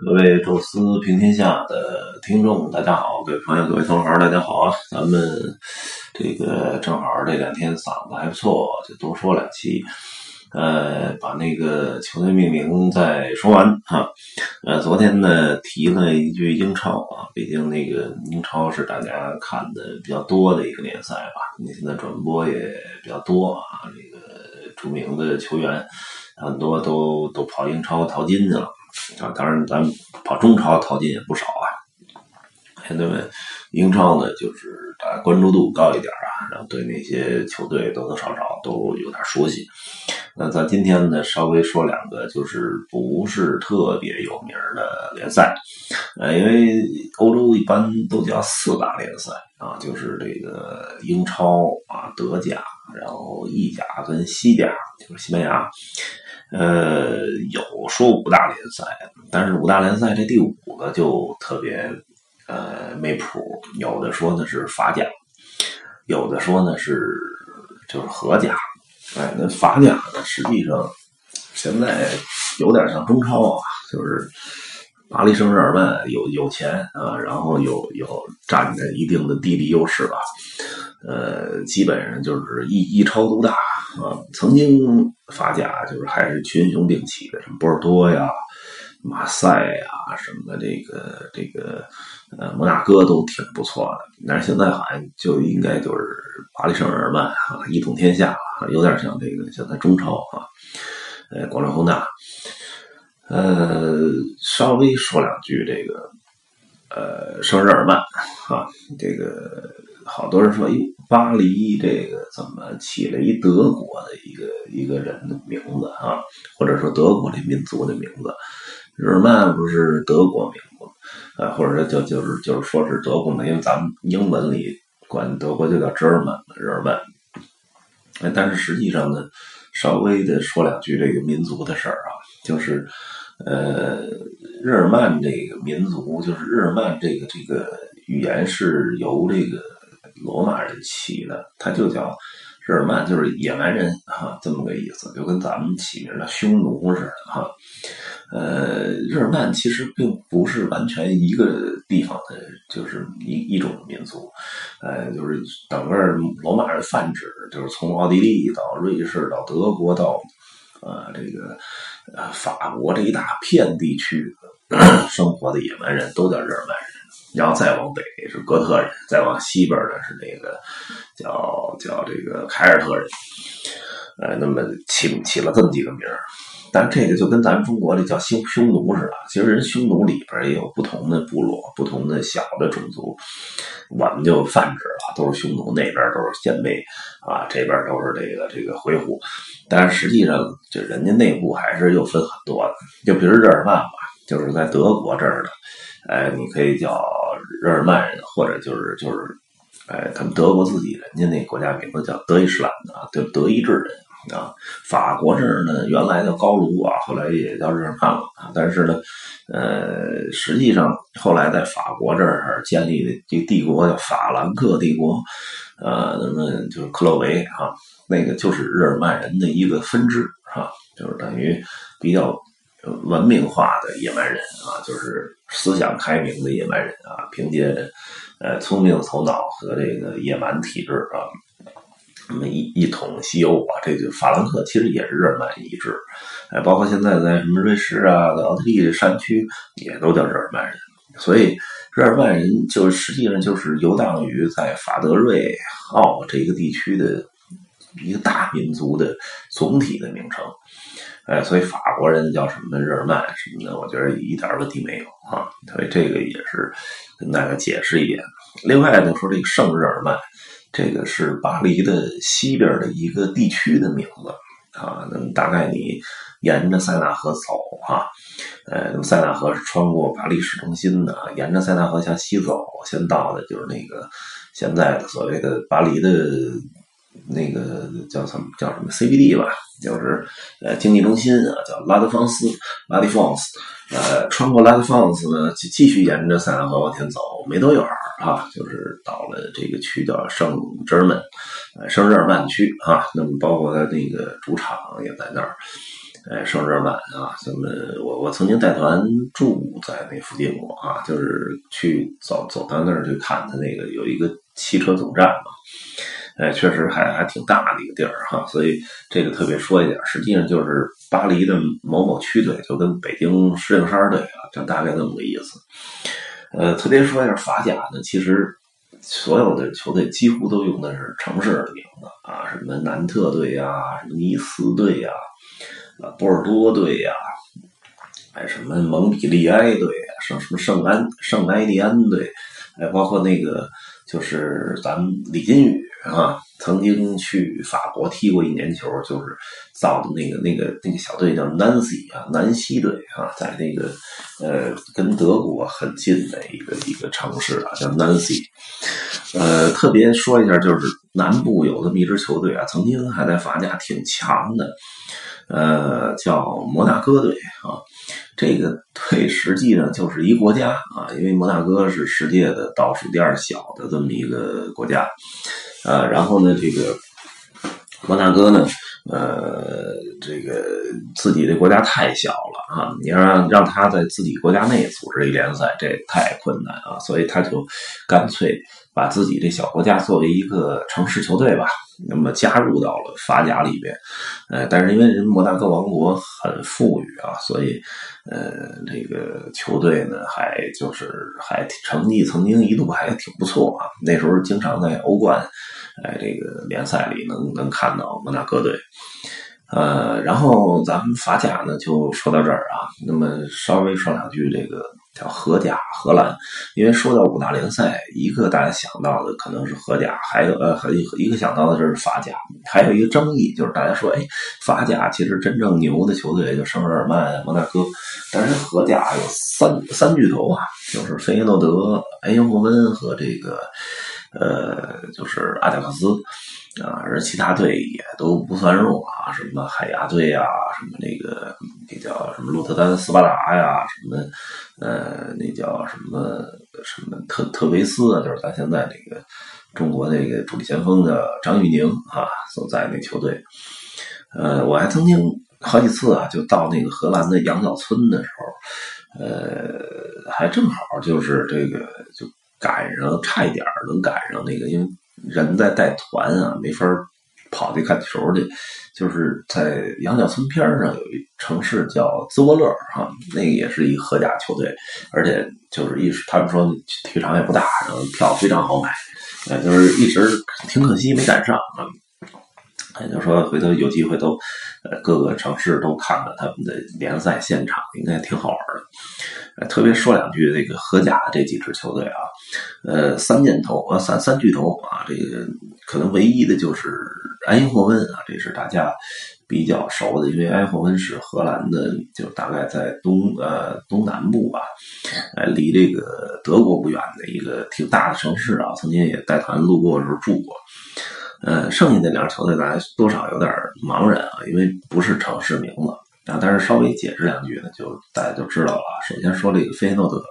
各位宙斯平天下的听众，大家好；各位朋友，各位同行，大家好啊！咱们这个正好这两天嗓子还不错，就多说两期。呃，把那个球队命名再说完哈。呃，昨天呢提了一句英超啊，毕竟那个英超是大家看的比较多的一个联赛吧。那现在转播也比较多啊，这个著名的球员很多都都跑英超淘金去了。啊，当然，咱跑中超淘金也不少啊。对吧？英超呢，就是大家关注度高一点啊，然后对那些球队多多少少都有点熟悉。那咱今天呢，稍微说两个，就是不是特别有名的联赛。呃，因为欧洲一般都叫四大联赛啊，就是这个英超啊、德甲，然后意甲跟西甲，就是西班牙。呃，有说五大联赛，但是五大联赛这第五个就特别呃没谱，有的说呢是法甲，有的说呢是就是荷甲，哎，那法甲呢实际上现在有点像中超啊，就是巴黎圣日耳曼有有钱啊，然后有有占着一定的地理优势吧，呃，基本上就是一一超独大。啊，曾经法甲就是还是群雄并起的，什么波尔多呀、马赛呀什么的，这个这个呃摩纳哥都挺不错的。但是现在好像就应该就是巴黎圣日耳曼啊一统天下啊，有点像这个现在中超啊，呃广州恒大。呃，稍微说两句这个呃圣日耳曼啊，这个。好多人说，哟，巴黎这个怎么起了一德国的一个一个人的名字啊？或者说德国这民族的名字？日耳曼不是德国名字啊？或者说就就是就是说是德国的？因为咱们英文里管德国就叫 German，日耳曼。哎，但是实际上呢，稍微的说两句这个民族的事儿啊，就是呃，日耳曼这个民族，就是日耳曼这个这个语言是由这个。罗马人起的，他就叫日耳曼，就是野蛮人哈，这么个意思，就跟咱们起名的匈奴似的哈。呃，日耳曼其实并不是完全一个地方的，就是一一种民族，呃，就是整个罗马人泛指，就是从奥地利到瑞士到德国到呃这个呃法国这一大片地区生活的野蛮人都叫日耳曼人。然后再往北是哥特人，再往西边呢是那个叫叫这个凯尔特人，呃，那么起起了这么几个名儿，但这个就跟咱们中国的叫匈匈奴似的，其实人匈奴里边也有不同的部落、不同的小的种族，我们就泛指了，都是匈奴，那边都是鲜卑啊，这边都是这个这个回鹘，但是实际上就人家内部还是又分很多的，就比如日耳曼吧，就是在德国这儿的。哎，你可以叫日耳曼人，或者就是就是，哎，他们德国自己人家那国家名字叫德意志兰啊，对德意志人啊。法国这儿呢，原来叫高卢啊，后来也叫日耳曼了啊。但是呢，呃，实际上后来在法国这儿建立的这帝国叫法兰克帝国，呃，那么就是克洛维啊，那个就是日耳曼人的一个分支啊，就是等于比较。文明化的野蛮人啊，就是思想开明的野蛮人啊，凭借呃聪明头脑和这个野蛮体质啊，那么一一统西欧啊，这就法兰克其实也是日耳曼一支，哎，包括现在在什么瑞士啊、奥地利的山区也都叫日耳曼人，所以日耳曼人就实际上就是游荡于在法德瑞奥这个地区的一个大民族的总体的名称。哎，所以法国人叫什么日耳曼什么的，我觉得一点问题没有啊。所以这个也是跟大家解释一点。另外呢，说这个圣日耳曼，这个是巴黎的西边的一个地区的名字啊。那么大概你沿着塞纳河走哈，呃，那么塞纳河是穿过巴黎市中心的，沿着塞纳河向西走，先到的就是那个现在的所谓的巴黎的。那个叫什么叫什么 CBD 吧，就是呃经济中心啊，叫拉德芳斯拉迪芳斯，呃，穿过拉德芳斯呢，继续沿着塞纳河往前走，没多远啊，就是到了这个区叫圣日耳曼，呃圣日耳曼区啊，那么包括他那个主场也在那儿，哎，圣日耳曼啊，咱们我我曾经带团住在那附近过啊，就是去走走到那儿去看他那个有一个汽车总站嘛，哎，确实还还挺大的一个地儿哈，所以这个特别说一点，实际上就是巴黎的某某区队就跟北京石景山队啊，就大概那么个意思。呃，特别说一下法甲呢，其实所有的球队几乎都用的是城市的名字啊，什么南特队呀，什么尼斯队呀。啊，波尔多队呀，还什么蒙彼利埃队呀，圣什么圣安圣埃蒂安队，还包括那个就是咱们李金羽啊，曾经去法国踢过一年球，就是造的那个那个那个小队叫 Nancy 啊，南希队啊，在那个呃跟德国很近的一个一个城市啊，叫 Nancy。呃，特别说一下，就是南部有这么一支球队啊，曾经还在法甲挺强的。呃，叫摩纳哥队啊，这个队实际上就是一国家啊，因为摩纳哥是世界的倒数第二小的这么一个国家，啊，然后呢，这个摩纳哥呢，呃，这个自己的国家太小了啊，你要让让他在自己国家内组织一联赛，这太困难啊，所以他就干脆把自己这小国家作为一个城市球队吧。那么加入到了法甲里边，呃，但是因为人摩纳哥王国很富裕啊，所以，呃，这个球队呢还就是还成绩曾经一度还挺不错啊。那时候经常在欧冠，哎，这个联赛里能能看到摩纳哥队。呃，然后咱们法甲呢就说到这儿啊，那么稍微说两句这个。叫荷甲，荷兰。因为说到五大联赛，一个大家想到的可能是荷甲，还有呃，还一个想到的就是法甲。还有一个争议就是大家说，哎，法甲其实真正牛的球队就圣日耳曼、摩纳哥，但是荷甲有三三巨头啊，就是费耶诺德、埃因霍温和这个呃，就是阿贾克斯。啊，而其他队也都不算弱啊，什么海牙队啊，什么那个那叫什么鹿特丹斯巴达呀，什么呃那叫什么什么特特维斯啊，就是咱现在这个中国那个主力前锋的张玉宁啊所在那球队。呃，我还曾经好几次啊，就到那个荷兰的羊角村的时候，呃，还正好就是这个就赶上差一点能赶上那个，因为。人在带团啊，没法跑去看球去。就是在羊角村边上有一城市叫兹沃勒哈，那个也是一荷甲球队，而且就是一他们说体育场也不大，然后票非常好买，呃，就是一直挺可惜没赶上啊。也就说回头有机会都呃各个城市都看看他们的联赛现场，应该挺好玩的。特别说两句，这个荷甲这几支球队啊，呃，三箭头啊，三三巨头啊，这个可能唯一的就是埃因霍温啊，这是大家比较熟的，因为埃因霍温是荷兰的，就大概在东呃东南部吧，呃，离这个德国不远的一个挺大的城市啊，曾经也带团路过的时候住过。呃，剩下那两支球队大家多少有点茫然啊，因为不是城市名字。啊，但是稍微解释两句呢，就大家就知道了。首先说这个菲诺德，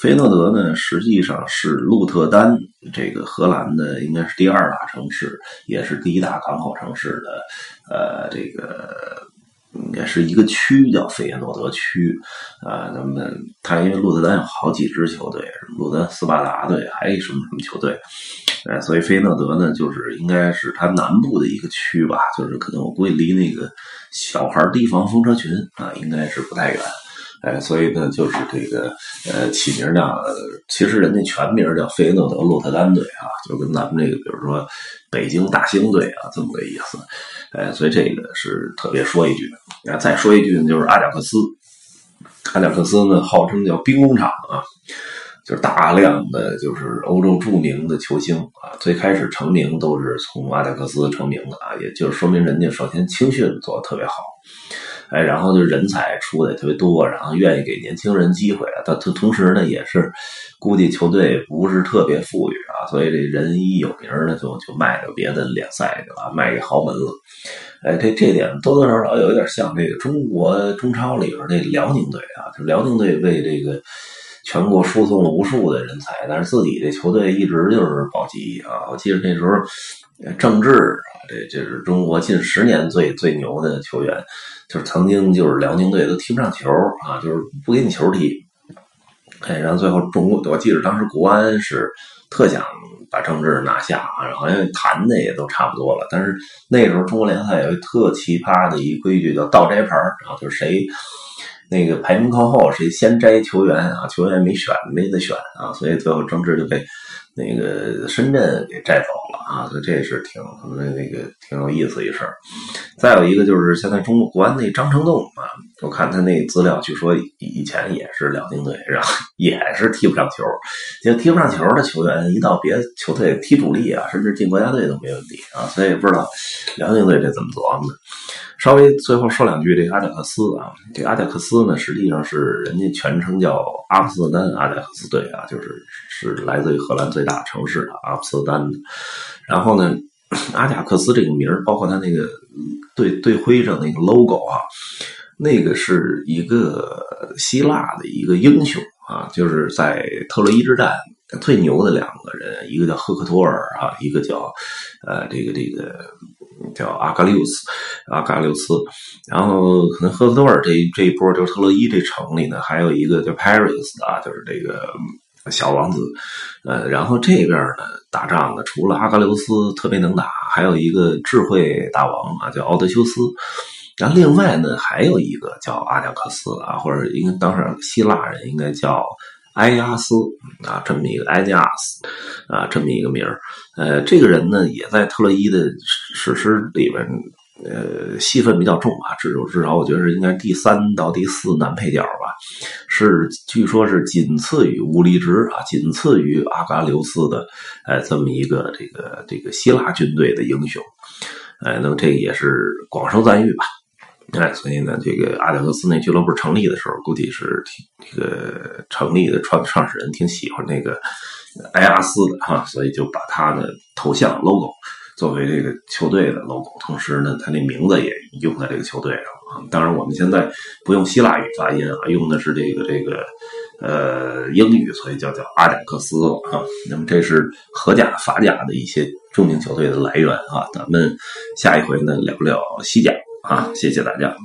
菲诺德呢，实际上是鹿特丹这个荷兰的应该是第二大城市，也是第一大港口城市的，呃，这个也是一个区，叫费耶诺德区。啊，那么他因为鹿特丹有好几支球队，鹿特丹斯巴达队，还有什么什么球队。哎，所以费诺德呢，就是应该是它南部的一个区吧，就是可能我估计离那个小孩提防风车群啊，应该是不太远。哎，所以呢，就是这个呃起名叫，其实人家全名叫费诺德洛特丹队啊，就跟咱们这个比如说北京大兴队啊这么个意思。哎，所以这个是特别说一句。啊，再说一句呢，就是阿贾克斯，阿贾克斯呢号称叫兵工厂啊。就是大量的就是欧洲著名的球星啊，最开始成名都是从阿贾克斯成名的啊，也就是说明人家首先青训做的特别好，哎，然后就人才出的也特别多，然后愿意给年轻人机会啊。他他同时呢也是估计球队不是特别富裕啊，所以这人一有名呢就就卖到别的联赛去了，卖给豪门了。哎，这这点多多少少有点像这个中国中超里边那辽宁队啊，就辽宁队为这个。全国输送了无数的人才，但是自己这球队一直就是保级啊。我记得那时候郑智，这这是中国近十年最最牛的球员，就是曾经就是辽宁队都踢不上球啊，就是不给你球踢。哎，然后最后中国，我记得当时国安是特想把郑智拿下啊，好像谈的也都差不多了。但是那时候中国联赛有一特奇葩的一规矩，叫倒摘牌啊，就是谁那个排名靠后，谁先摘球员啊，球员没选没得选啊，所以最后郑智就被。那个深圳给摘走了啊，所以这是挺那那个挺有意思一事儿。再有一个就是现在中国国安那张成栋啊，我看他那资料，据说以前也是辽宁队，然后 也是踢不上球。就踢不上球的球员，一到别的球队踢主力啊，甚至进国家队都没问题啊。所以不知道辽宁队这怎么琢磨的。稍微最后说两句，这个阿贾克斯啊，这阿贾克斯呢，实际上是人家全称叫阿姆斯特丹阿贾克斯队啊，就是是来自于荷兰最大城市的阿姆斯特丹的。然后呢，阿贾克斯这个名儿，包括他那个队队徽上那个 logo 啊，那个是一个希腊的一个英雄啊，就是在特洛伊之战最牛的两个人，一个叫赫克托尔啊，一个叫呃这个这个。叫阿喀琉斯，阿喀琉斯，然后可能赫克多尔这这一波就是特洛伊这城里呢，还有一个叫 Paris 啊，就是这个小王子，呃，然后这边呢打仗呢，除了阿喀琉斯特别能打，还有一个智慧大王啊，叫奥德修斯，然后另外呢还有一个叫阿贾克斯啊，或者应该当时希腊人应该叫。埃亚斯啊，这么一个埃亚斯啊，这么一个名儿。呃，这个人呢，也在特洛伊的史诗里边，呃，戏份比较重啊。至少至少，我觉得是应该第三到第四男配角吧。是，据说是仅次于乌力直啊，仅次于阿嘎留斯的，呃，这么一个这个这个希腊军队的英雄。哎，那么这也是广受赞誉吧。哎，所以呢，这个阿贾克斯那俱乐部成立的时候，估计是挺这个成立的创创始人挺喜欢那个埃阿斯的哈，所以就把他的头像 logo 作为这个球队的 logo，同时呢，他那名字也用在这个球队上啊。当然，我们现在不用希腊语发音啊，用的是这个这个呃英语，所以叫叫阿贾克斯啊。那么这是荷甲、法甲的一些著名球队的来源啊。咱们下一回呢，聊聊西甲。啊，谢谢大家。